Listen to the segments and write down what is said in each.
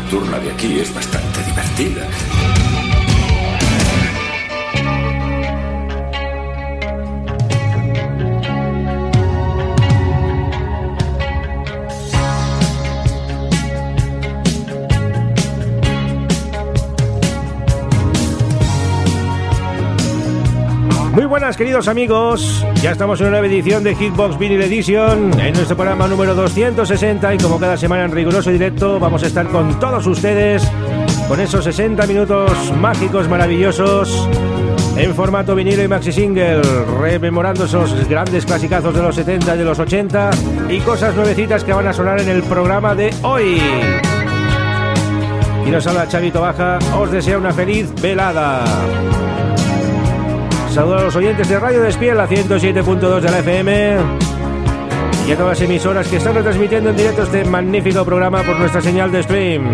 Nocturna de aquí es bastante divertida. Muy buenas queridos amigos, ya estamos en una nueva edición de Hitbox Vinyl Edition, en nuestro programa número 260 y como cada semana en riguroso directo vamos a estar con todos ustedes con esos 60 minutos mágicos, maravillosos en formato vinilo y maxi single, rememorando esos grandes clasicazos de los 70 y de los 80 y cosas nuevecitas que van a sonar en el programa de hoy. Y nos habla Chavito Baja, os desea una feliz velada. Saludos a los oyentes de Radio Despiel, la 107.2 de la FM y a todas las emisoras que están retransmitiendo en directo este magnífico programa por nuestra señal de stream.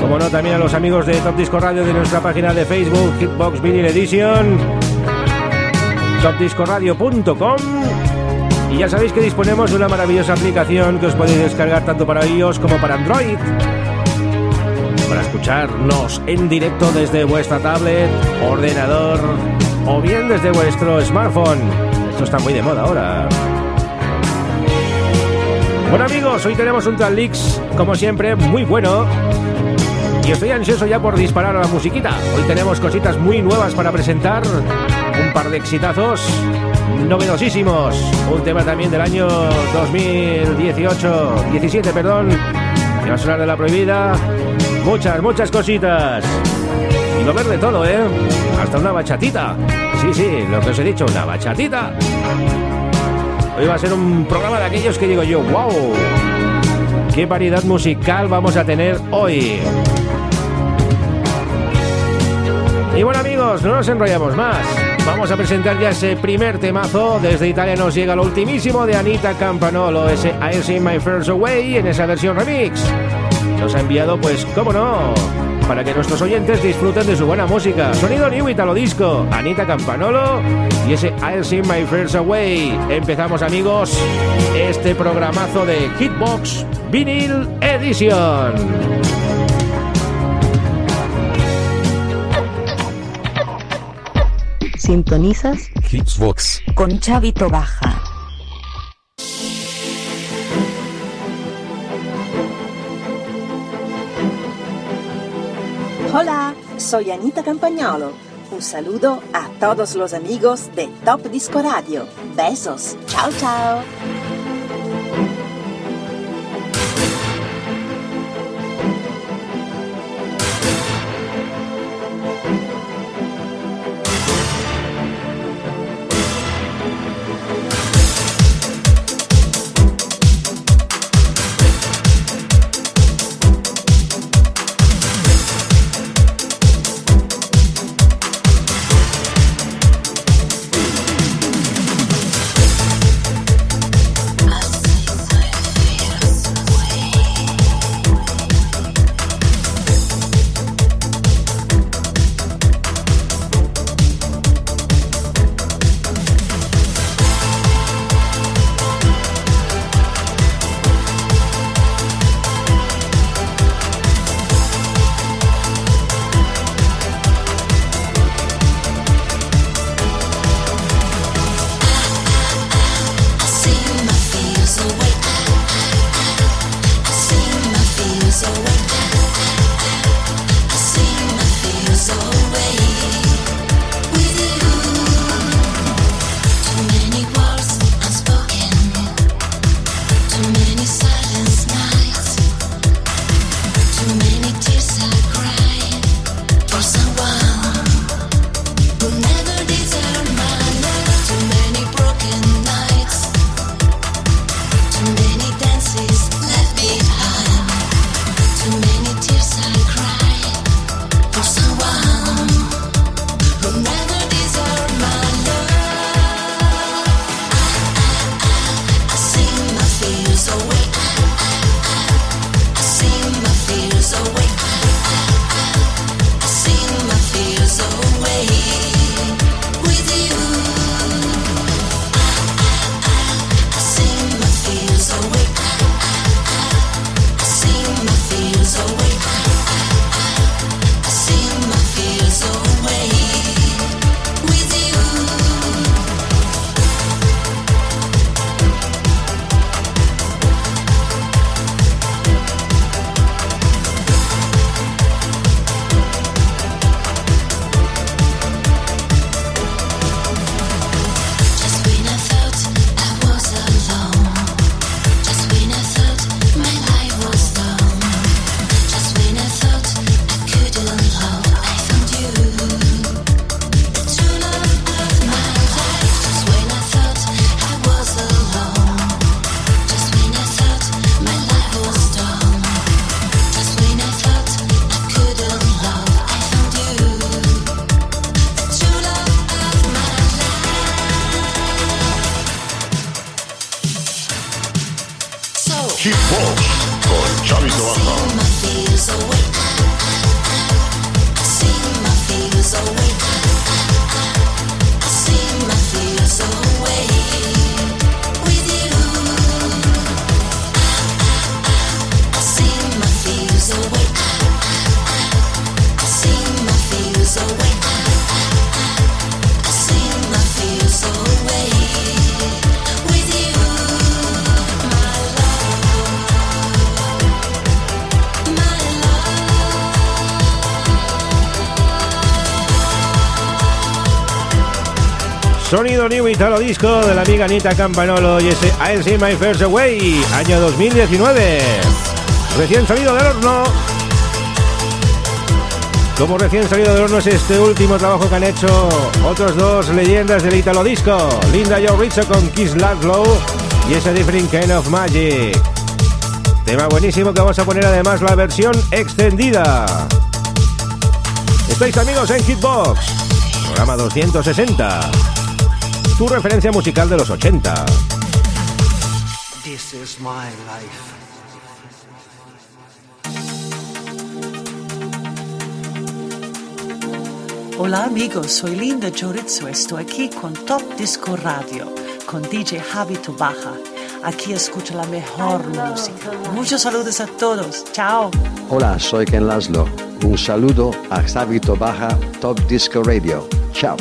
Como no, también a los amigos de Top Disco Radio de nuestra página de Facebook, Hitbox Vinyl Edition, topdiscoradio.com y ya sabéis que disponemos de una maravillosa aplicación que os podéis descargar tanto para iOS como para Android. Para escucharnos en directo desde vuestra tablet, ordenador o bien desde vuestro smartphone. Esto está muy de moda ahora. Bueno amigos, hoy tenemos un Leaks, como siempre, muy bueno. Y estoy ansioso ya por disparar a la musiquita. Hoy tenemos cositas muy nuevas para presentar. Un par de exitazos novedosísimos. Un tema también del año 2018, 17, perdón. Que va a de la prohibida. Muchas, muchas cositas. Y lo ver de todo, ¿eh? Hasta una bachatita. Sí, sí, lo que os he dicho, una bachatita. Hoy va a ser un programa de aquellos que digo yo, wow, qué variedad musical vamos a tener hoy. Y bueno amigos, no nos enrollamos más. Vamos a presentar ya ese primer temazo. Desde Italia nos llega lo ultimísimo de Anita Campanolo, ese I See My First Away en esa versión remix. Nos ha enviado, pues, cómo no, para que nuestros oyentes disfruten de su buena música. Sonido New Italo Disco, Anita Campanolo y ese I'll See My First Away. Empezamos, amigos, este programazo de Hitbox Vinyl Edition. Sintonizas Hitbox con Chavito Baja. Hola, soy Anita Campagnolo. Un saludo a todos los amigos de Top Disco Radio. Besos. Chao, chao. Italo Disco de la amiga Anita Campanolo y ese I'll See My First Away, año 2019. Recién salido del horno. Como recién salido del horno es este último trabajo que han hecho otros dos leyendas del Italo Disco, Linda Joe Rizzo con Kiss Laszlo y ese Different Kind of Magic. Tema buenísimo que vamos a poner además la versión extendida. Estáis amigos en Hitbox, programa 260 tu referencia musical de los 80. This is my life. Hola amigos, soy Linda Chorizo. Estoy aquí con Top Disco Radio, con DJ Javi Tubaja. Aquí escucha la mejor música. Muchos saludos a todos. Chao. Hola, soy Ken Laszlo. Un saludo a Javi Tobaja, Top Disco Radio. Chao.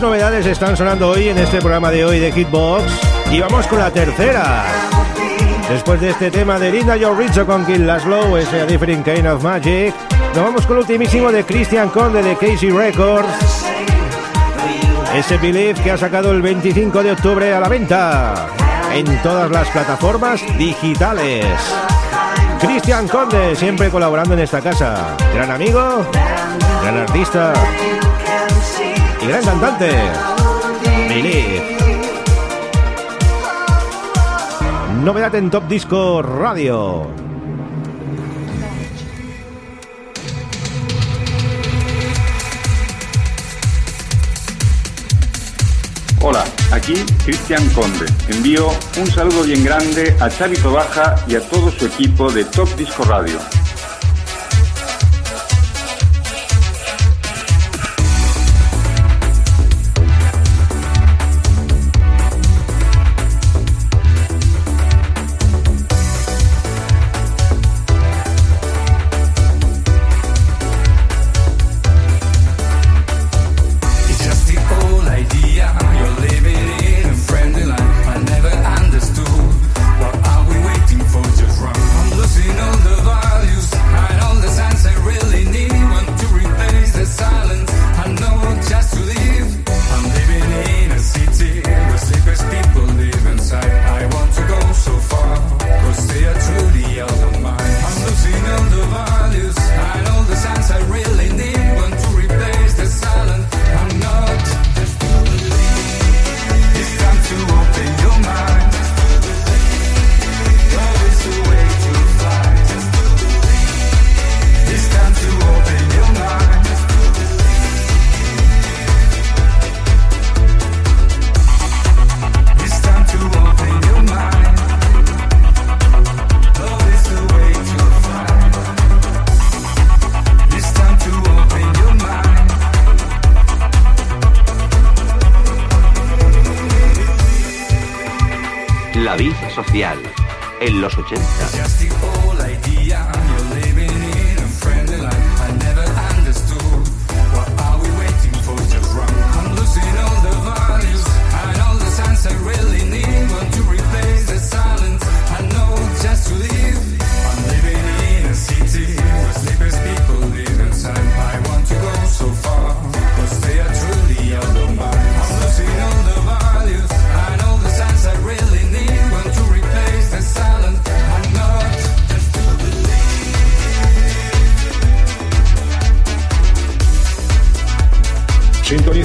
Novedades están sonando hoy en este programa de hoy de Hitbox. Y vamos con la tercera. Después de este tema de Linda Joe Richo con Kill Laszlo, ese A Different Kind of Magic, nos vamos con el ultimísimo de Christian Conde de Casey Records. Ese Believe que ha sacado el 25 de octubre a la venta en todas las plataformas digitales. Cristian Conde, siempre colaborando en esta casa. Gran amigo, gran artista y gran cantante, Lilith. Novedad en Top Disco Radio. Hola, aquí Cristian Conde. Envío un saludo bien grande a Xavi Tobaja y a todo su equipo de Top Disco Radio.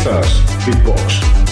Big Beatbox.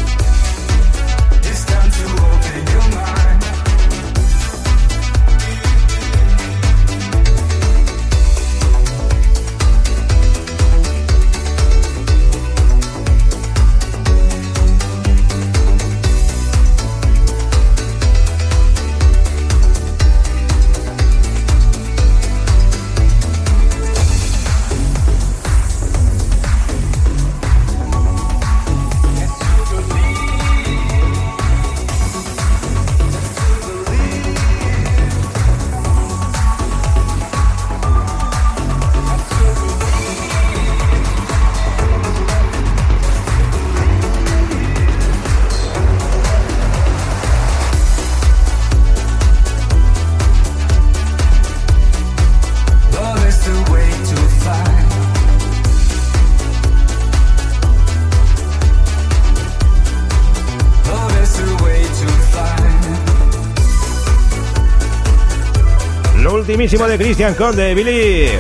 De Christian Conde, Billy.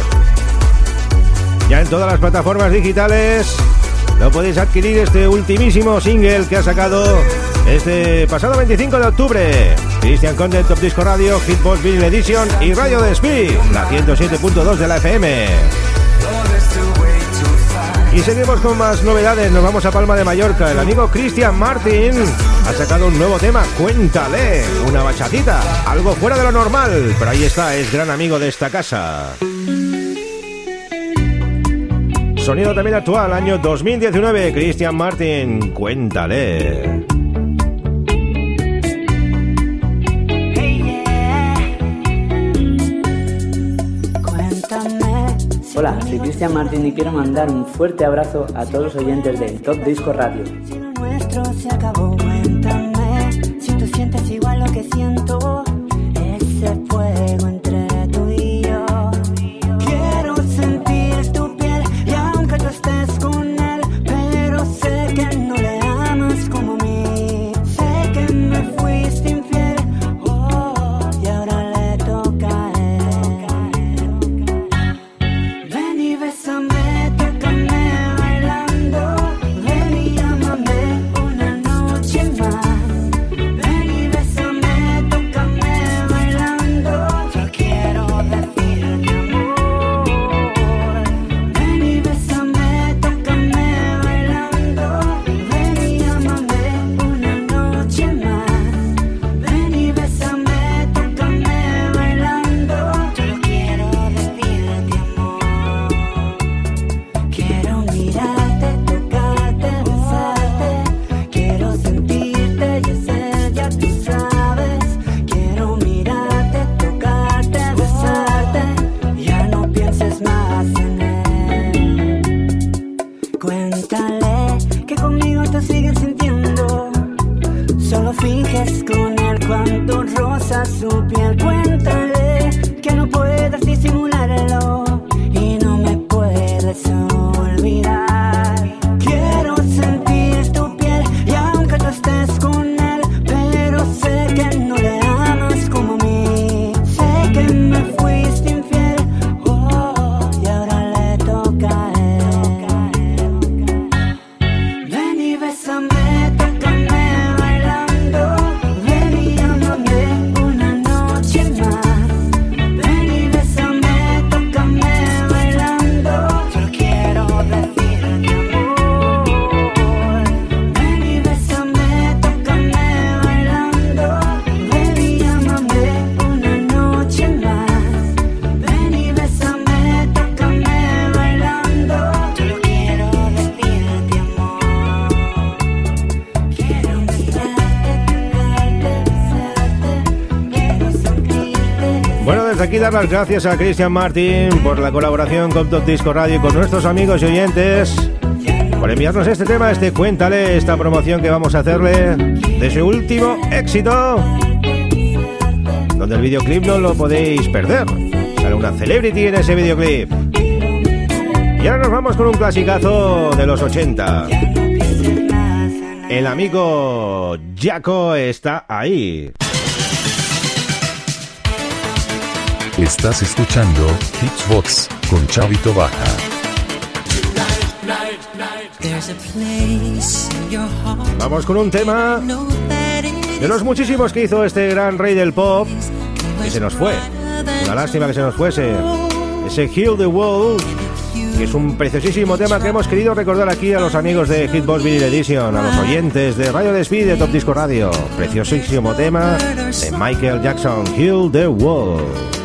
Ya en todas las plataformas digitales lo podéis adquirir este ultimísimo single que ha sacado este pasado 25 de octubre. Christian Conde, Top Disco Radio, Hitbox Vinyl Edition y Radio de Speed, la 107.2 de la FM. Y seguimos con más novedades, nos vamos a Palma de Mallorca. El amigo Christian Martin ha sacado un nuevo tema, Cuéntale, una bachatita, algo fuera de lo normal, pero ahí está, es gran amigo de esta casa. Sonido también actual, año 2019, Christian Martin, Cuéntale. Hola, soy Cristian Martín y quiero mandar un fuerte abrazo a todos los oyentes de Top Disco Radio. Nuestro se acabó. Cuéntame si tú sientes igual lo que siento. Ese fuego entre dar las gracias a Christian Martin por la colaboración con Top Disco Radio y con nuestros amigos y oyentes por enviarnos este tema, este Cuéntale, esta promoción que vamos a hacerle de su último éxito, donde el videoclip no lo podéis perder. Sale una celebrity en ese videoclip. Y ahora nos vamos con un clasicazo de los 80. El amigo Jaco está ahí. Estás escuchando Hitsbox con Chavito Baja. There's a place in your heart. Vamos con un tema de los muchísimos que hizo este gran rey del pop y se nos fue. Una lástima que se nos fuese. Ese Heal the World, que es un preciosísimo tema que hemos querido recordar aquí a los amigos de Hitbox Vinyl Edition, a los oyentes de Radio Despide de Top Disco Radio. Preciosísimo tema de Michael Jackson, Heal the World.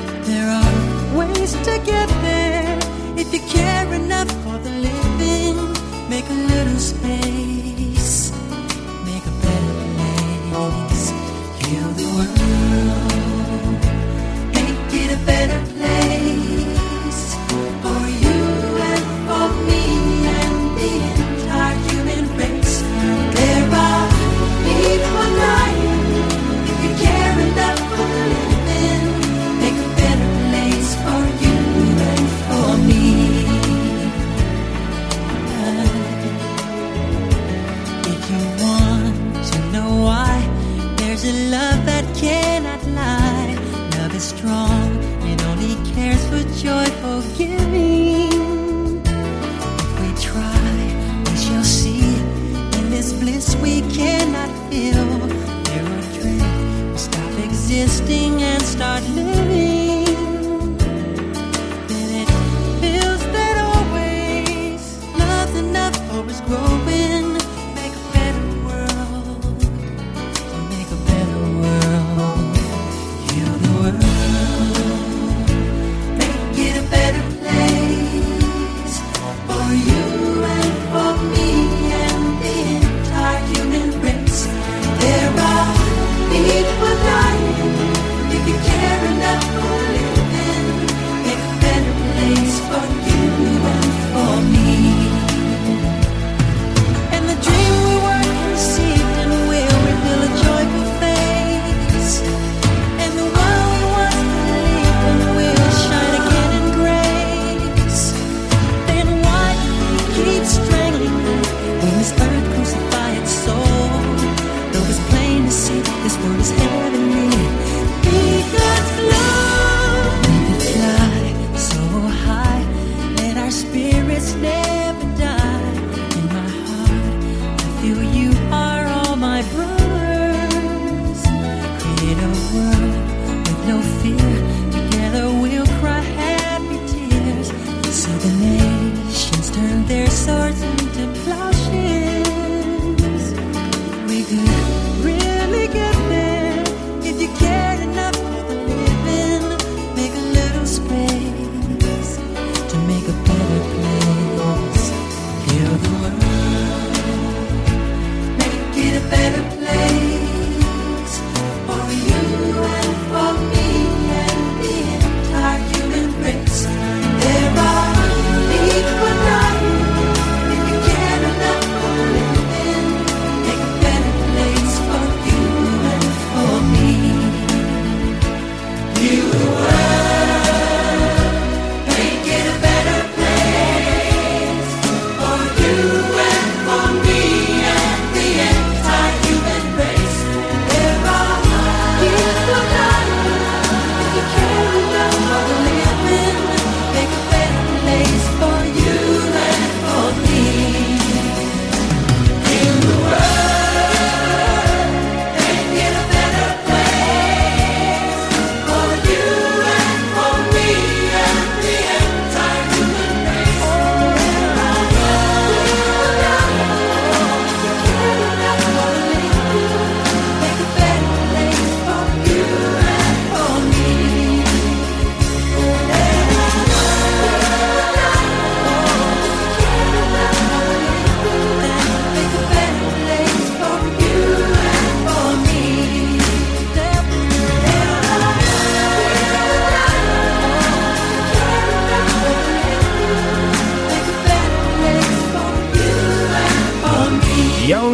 world with no fear.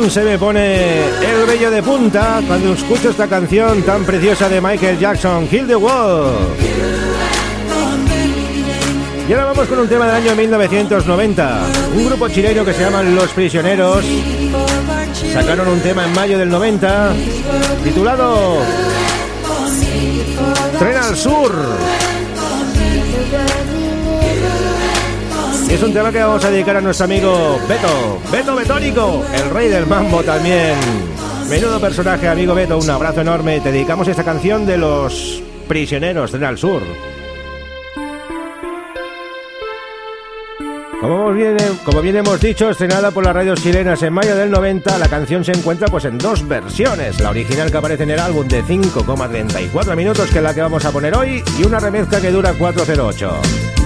se me pone el vello de punta cuando escucho esta canción tan preciosa de Michael Jackson, Kill the Wall. Y ahora vamos con un tema del año 1990. Un grupo chileno que se llaman Los Prisioneros sacaron un tema en mayo del 90 titulado Tren al Sur. Es un tema que vamos a dedicar a nuestro amigo Beto, Beto Betónico, el rey del mambo también. Menudo personaje, amigo Beto, un abrazo enorme. Te dedicamos esta canción de los prisioneros del Al Sur. Como bien, hemos dicho, estrenada por las radios chilenas en mayo del 90, la canción se encuentra pues en dos versiones. La original que aparece en el álbum de 5,34 minutos, que es la que vamos a poner hoy, y una remezcla que dura 408.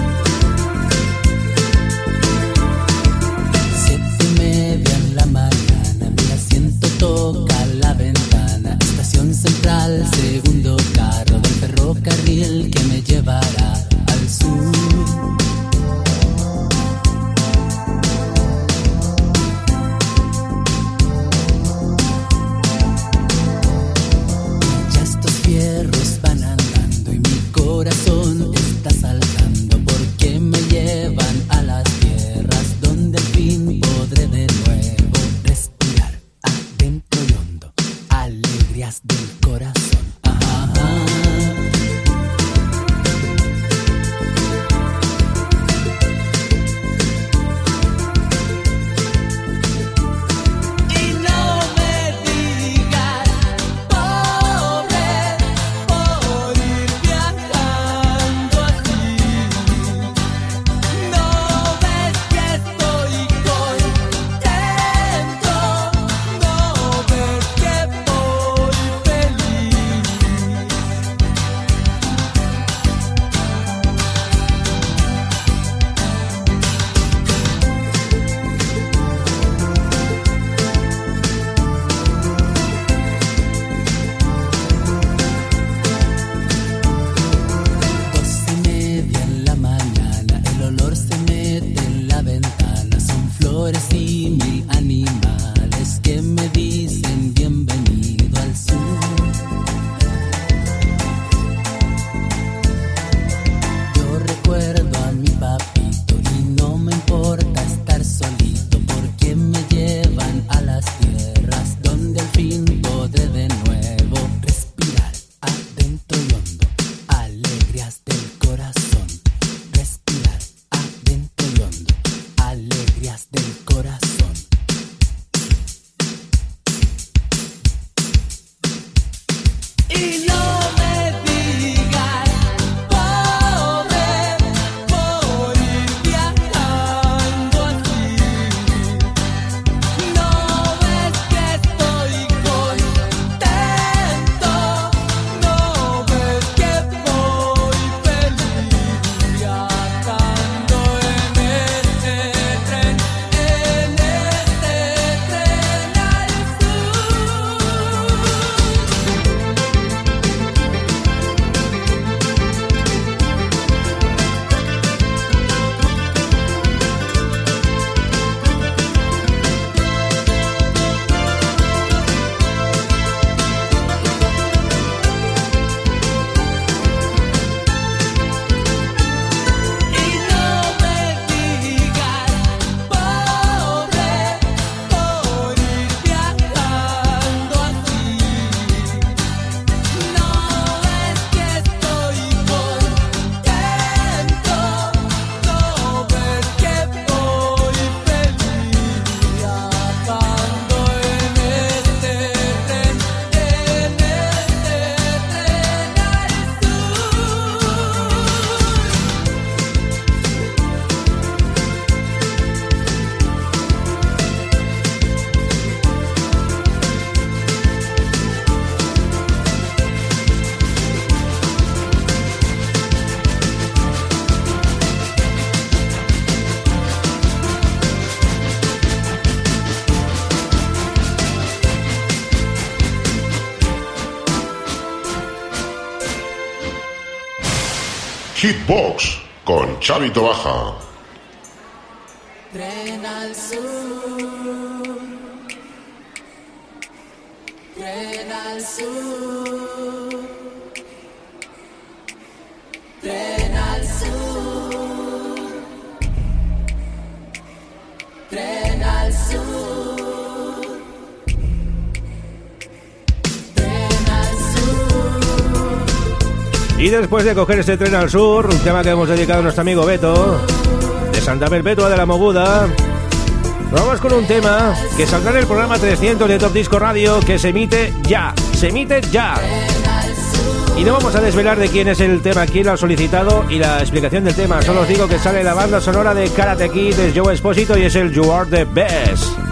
Hitbox con Chavito Baja. Después de coger este tren al sur, un tema que hemos dedicado a nuestro amigo Beto, de Santa Perpetua de la Moguda, vamos con un tema que saldrá en el programa 300 de Top Disco Radio que se emite ya, se emite ya. Y no vamos a desvelar de quién es el tema, quién lo ha solicitado y la explicación del tema. Solo os digo que sale la banda sonora de Karate Kid de Joe Espósito y es el You Are the Best.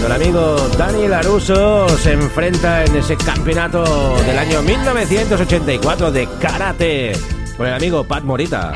Cuando el amigo Dani Laruso se enfrenta en ese campeonato del año 1984 de karate con el amigo Pat Morita.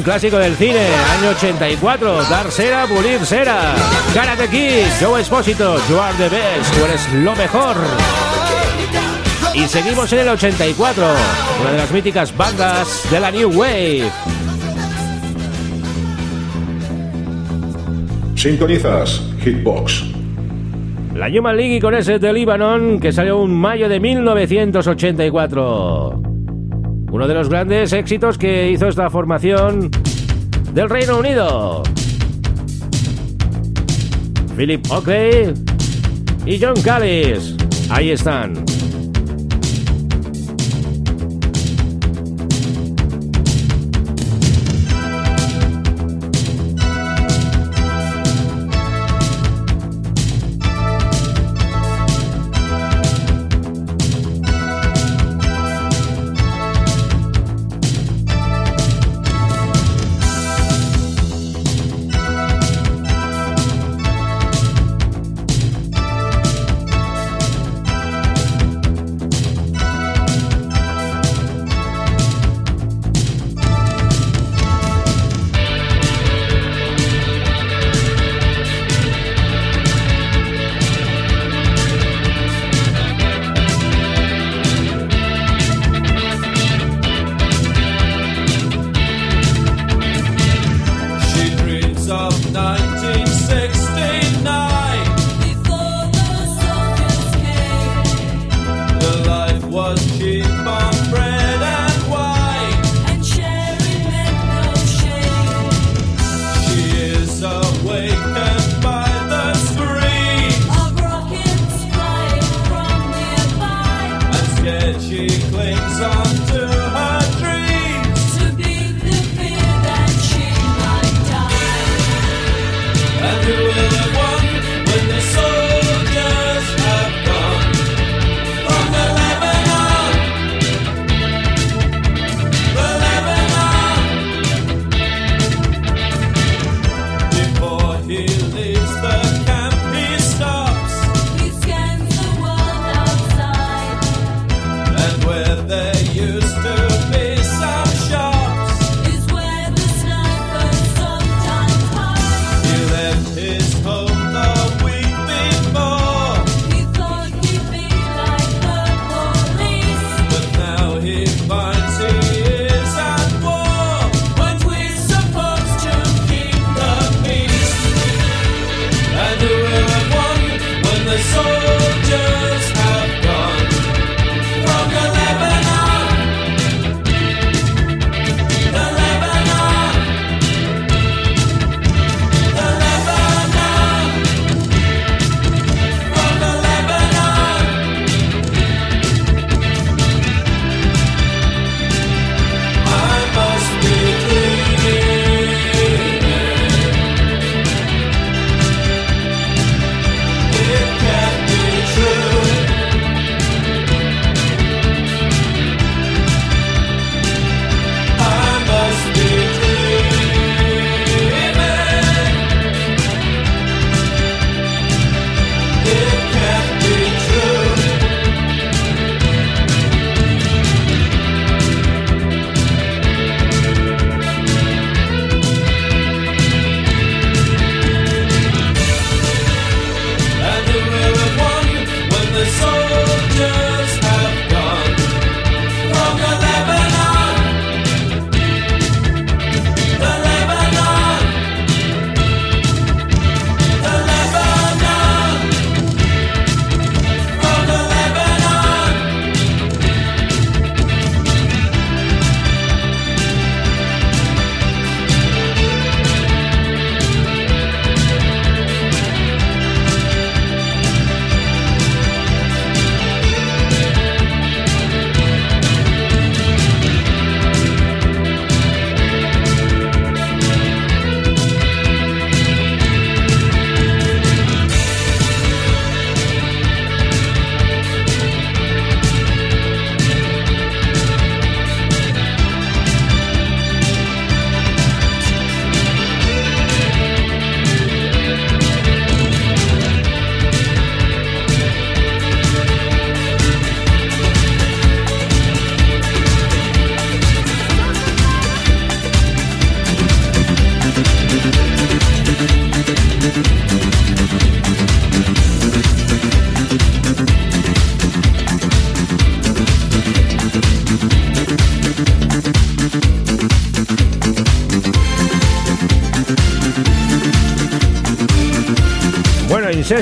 Un clásico del cine, año 84, dar cera, pulir cera. Karate Kid, Joe Espósito, You are the best, tú eres lo mejor. Y seguimos en el 84, una de las míticas bandas de la New Wave. Sintonizas Hitbox. La Human League con ese de Libanon que salió un mayo de 1984. Uno de los grandes éxitos que hizo esta formación del Reino Unido. Philip Oakley y John Callis. Ahí están.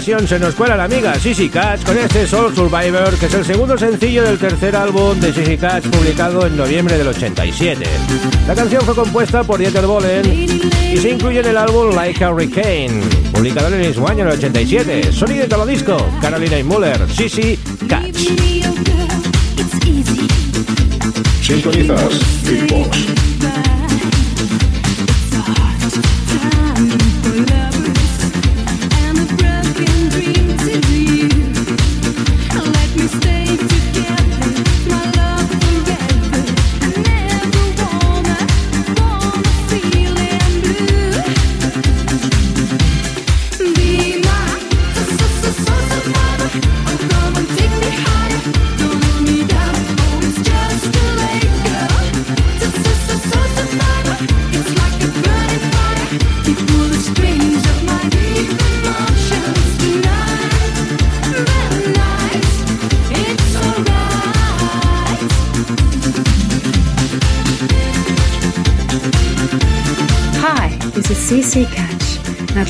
se nos cuela la amiga Sissy Catch con este Soul Survivor, que es el segundo sencillo del tercer álbum de Sissy Catch publicado en noviembre del 87. La canción fue compuesta por Dieter Bohlen y se incluye en el álbum Like a Hurricane, publicado en el mismo año, en el 87. Sonido de todo disco, Carolina y Muller, Sissy Catch. Sintonizas Beatbox.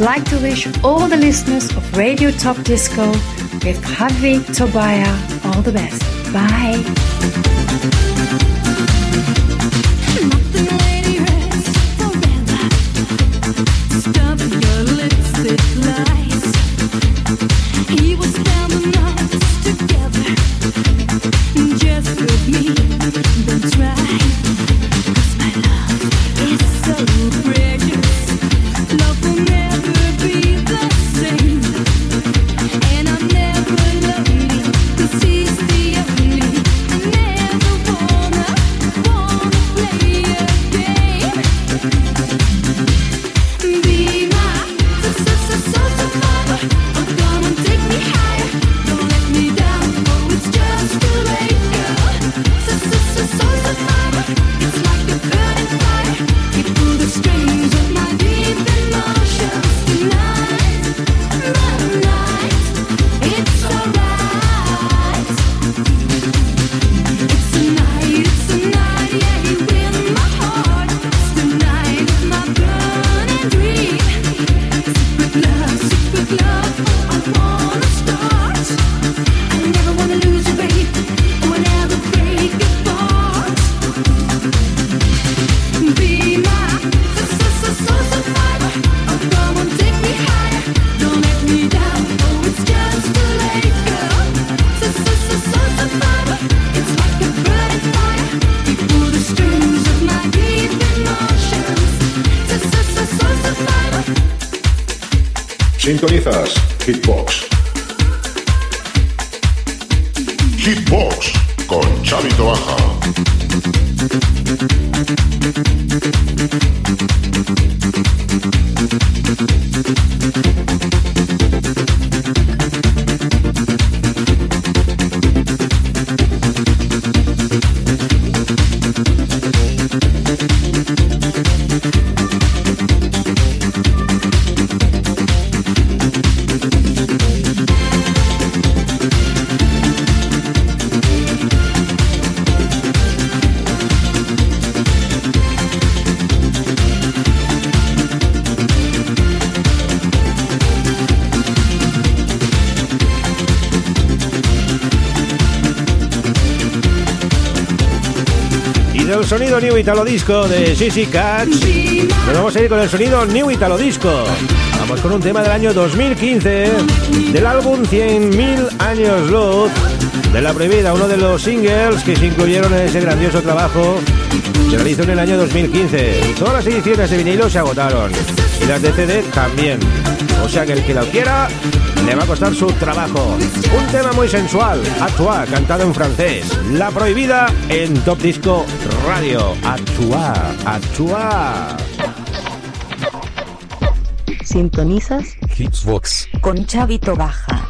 I'd like to wish all the listeners of Radio Top Disco with Javi Tobaya all the best. Bye. Thank you. New Italo Disco de Sissy Catch, nos vamos a ir con el sonido New Italo Disco. Vamos con un tema del año 2015, del álbum 100.000 años luz, de La Prohibida, uno de los singles que se incluyeron en ese grandioso trabajo. Se realizó en el año 2015. Todas las ediciones de vinilo se agotaron y las de CD también. O sea que el que lo quiera le va a costar su trabajo. Un tema muy sensual, Atua, cantado en francés. La prohibida en Top Disco Radio. Atua, Atua. Sintonizas Hitsbox. con Chavito Baja.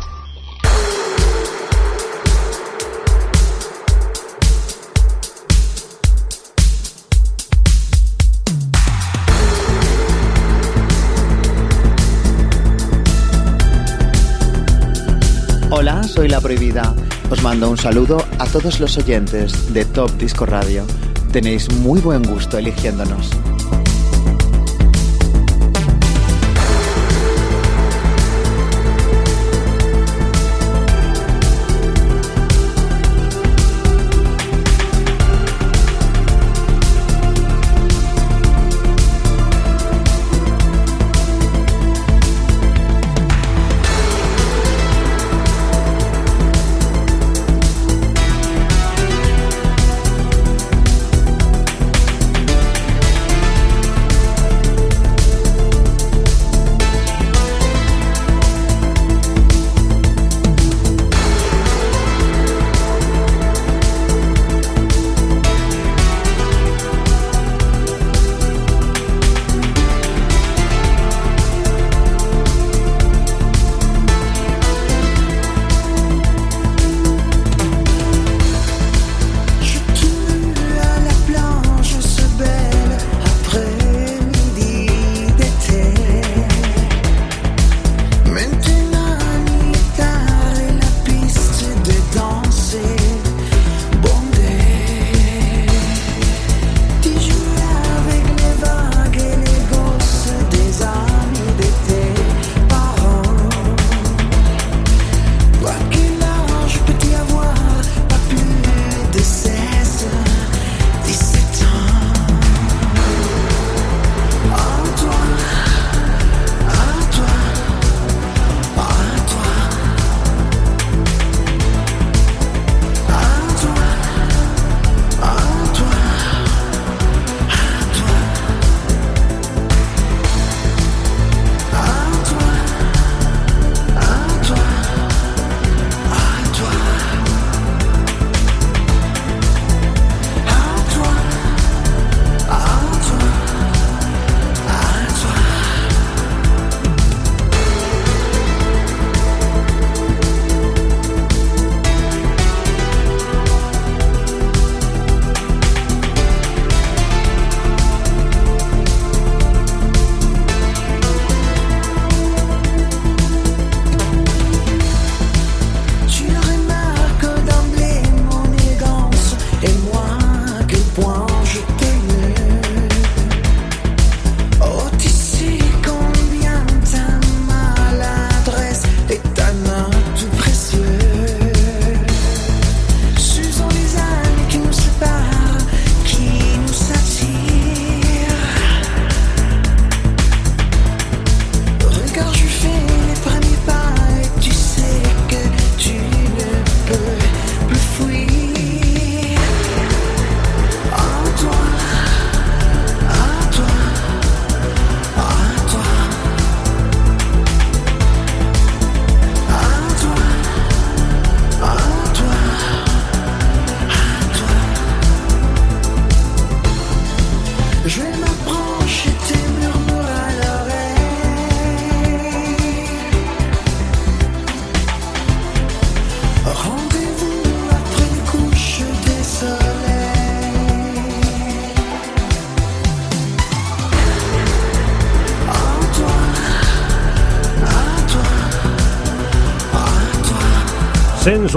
Hola, soy La Prohibida. Os mando un saludo a todos los oyentes de Top Disco Radio. Tenéis muy buen gusto eligiéndonos.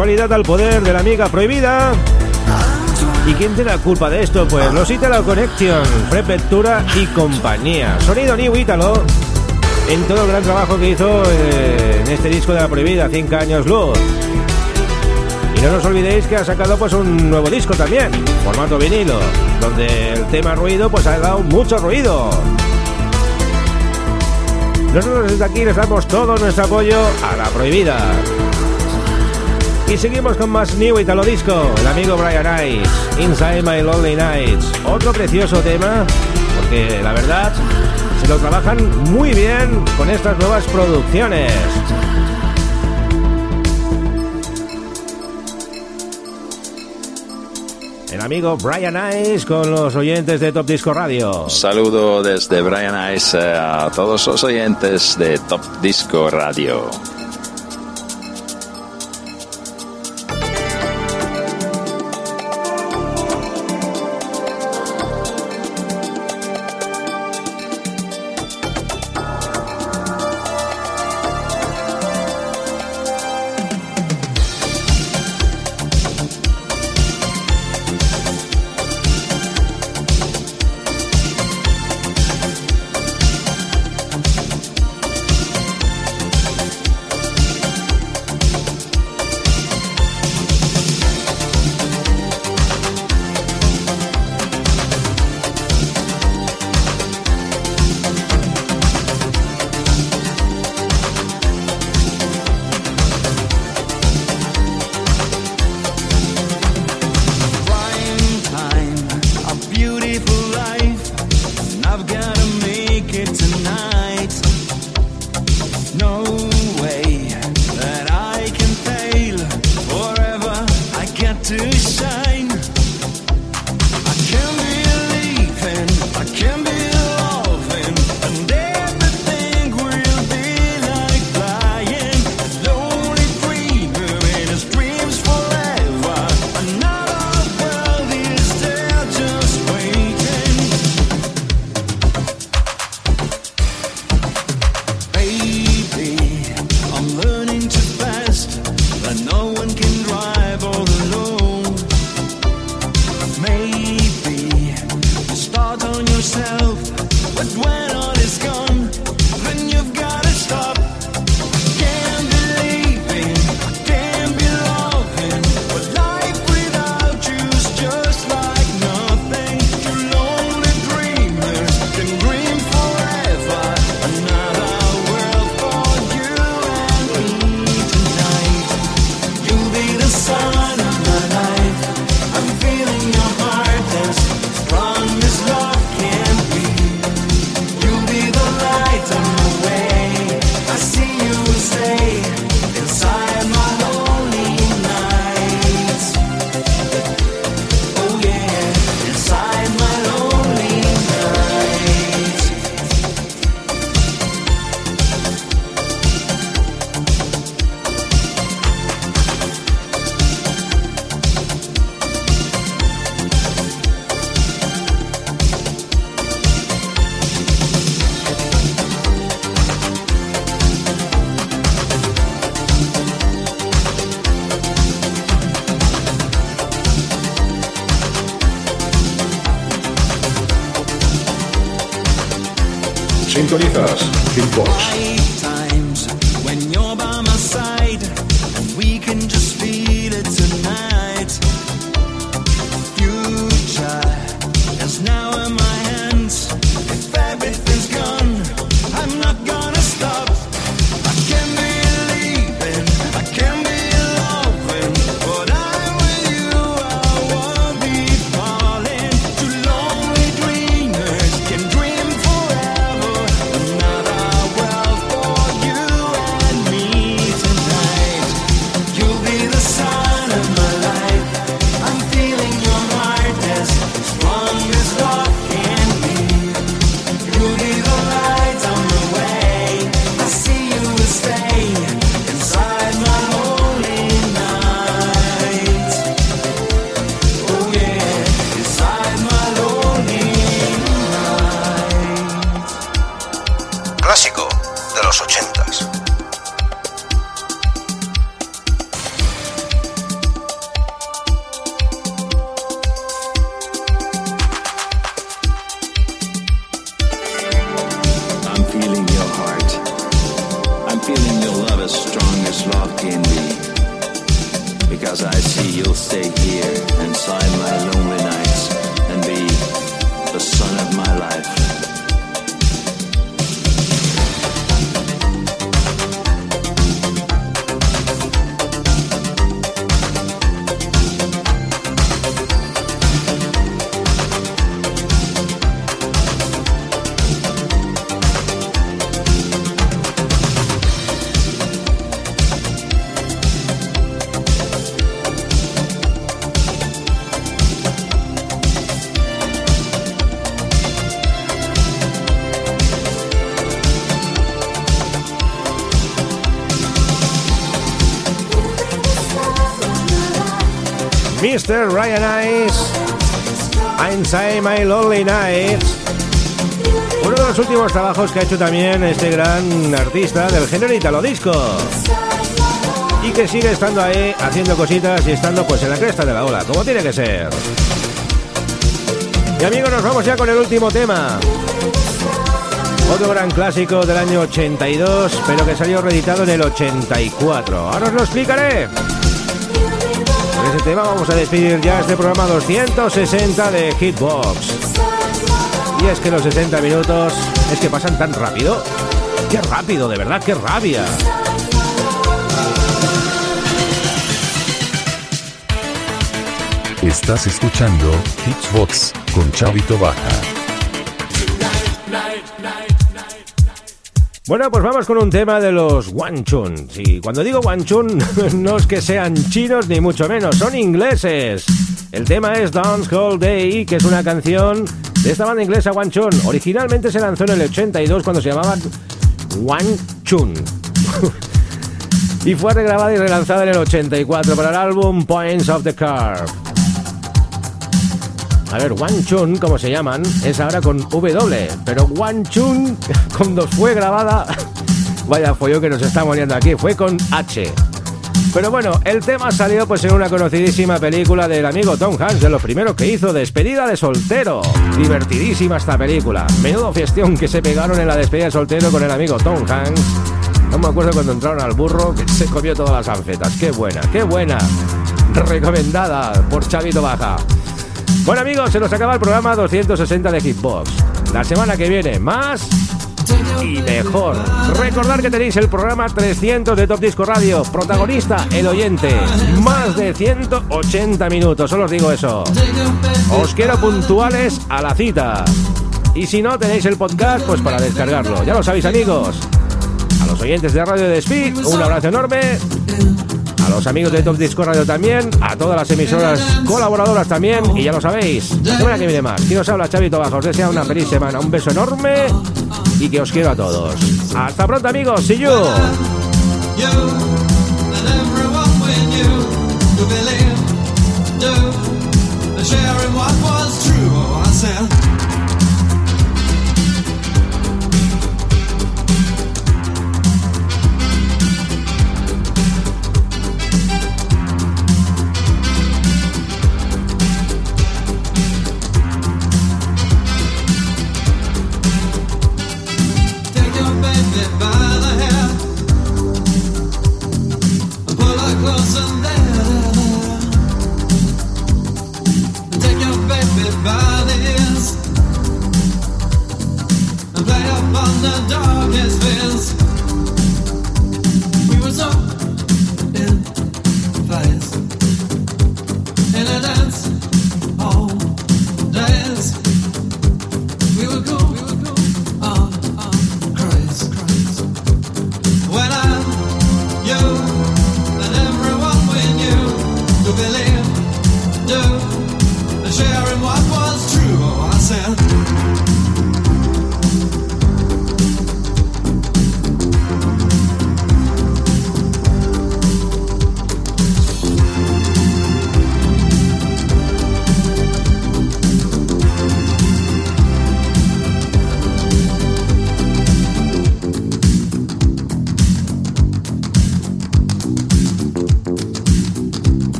Sensualidad al poder de la amiga prohibida. ¿Y quién tiene la culpa de esto? Pues los Italo Connection, Prefectura y compañía. Sonido New Italo en todo el gran trabajo que hizo eh, en este disco de la prohibida, 5 años luz. Y no nos olvidéis que ha sacado pues un nuevo disco también, formato vinilo, donde el tema ruido pues ha dado mucho ruido. Nosotros desde aquí les damos todo nuestro apoyo a la prohibida. Y seguimos con más New Italo Disco, el amigo Brian Ice, Inside My Lonely Nights. Otro precioso tema, porque la verdad se lo trabajan muy bien con estas nuevas producciones. El amigo Brian Ice con los oyentes de Top Disco Radio. Saludo desde Brian Ice eh, a todos los oyentes de Top Disco Radio. Mr. Ryan Ice, Inside My Lonely Nights. Uno de los últimos trabajos que ha hecho también este gran artista del género italo disco. Y que sigue estando ahí haciendo cositas y estando pues en la cresta de la ola, como tiene que ser. Y amigos, nos vamos ya con el último tema. Otro gran clásico del año 82, pero que salió reeditado en el 84. Ahora os lo explicaré. Con ese tema vamos a despedir ya este programa 260 de Hitbox. Y es que los 60 minutos es que pasan tan rápido. Qué rápido, de verdad, qué rabia. Estás escuchando Hitchbox con Chavito Baja. Bueno, pues vamos con un tema de los Wanchun. Sí, cuando digo Wanchun no es que sean chinos ni mucho menos, son ingleses. El tema es Dance All Day, que es una canción de esta banda inglesa Wanchun. Originalmente se lanzó en el 82 cuando se llamaban Wanchun. y fue regrabada y relanzada en el 84 para el álbum Points of the Curve. A ver, Wanchun, como se llaman, es ahora con W, pero Wanchun, cuando fue grabada, vaya follón que nos está muriendo aquí, fue con H. Pero bueno, el tema salió pues en una conocidísima película del amigo Tom Hanks, de los primeros que hizo, Despedida de soltero. Divertidísima esta película. Menudo fiestión que se pegaron en la despedida de soltero con el amigo Tom Hanks. No me acuerdo cuando entraron al burro que se comió todas las anfetas. Qué buena, qué buena. Recomendada por Chavito Baja. Bueno amigos, se nos acaba el programa 260 de Hitbox. La semana que viene, más y mejor. Recordad que tenéis el programa 300 de Top Disco Radio. Protagonista, el oyente. Más de 180 minutos, solo os digo eso. Os quiero puntuales a la cita. Y si no, tenéis el podcast, pues para descargarlo. Ya lo sabéis amigos. A los oyentes de Radio de Speed, un abrazo enorme. A los amigos de Top Disco Radio también, a todas las emisoras colaboradoras también, y ya lo sabéis, la semana que viene más. Quien os habla, Chavito Baja, os desea una feliz semana, un beso enorme y que os quiero a todos. Hasta pronto amigos, see you.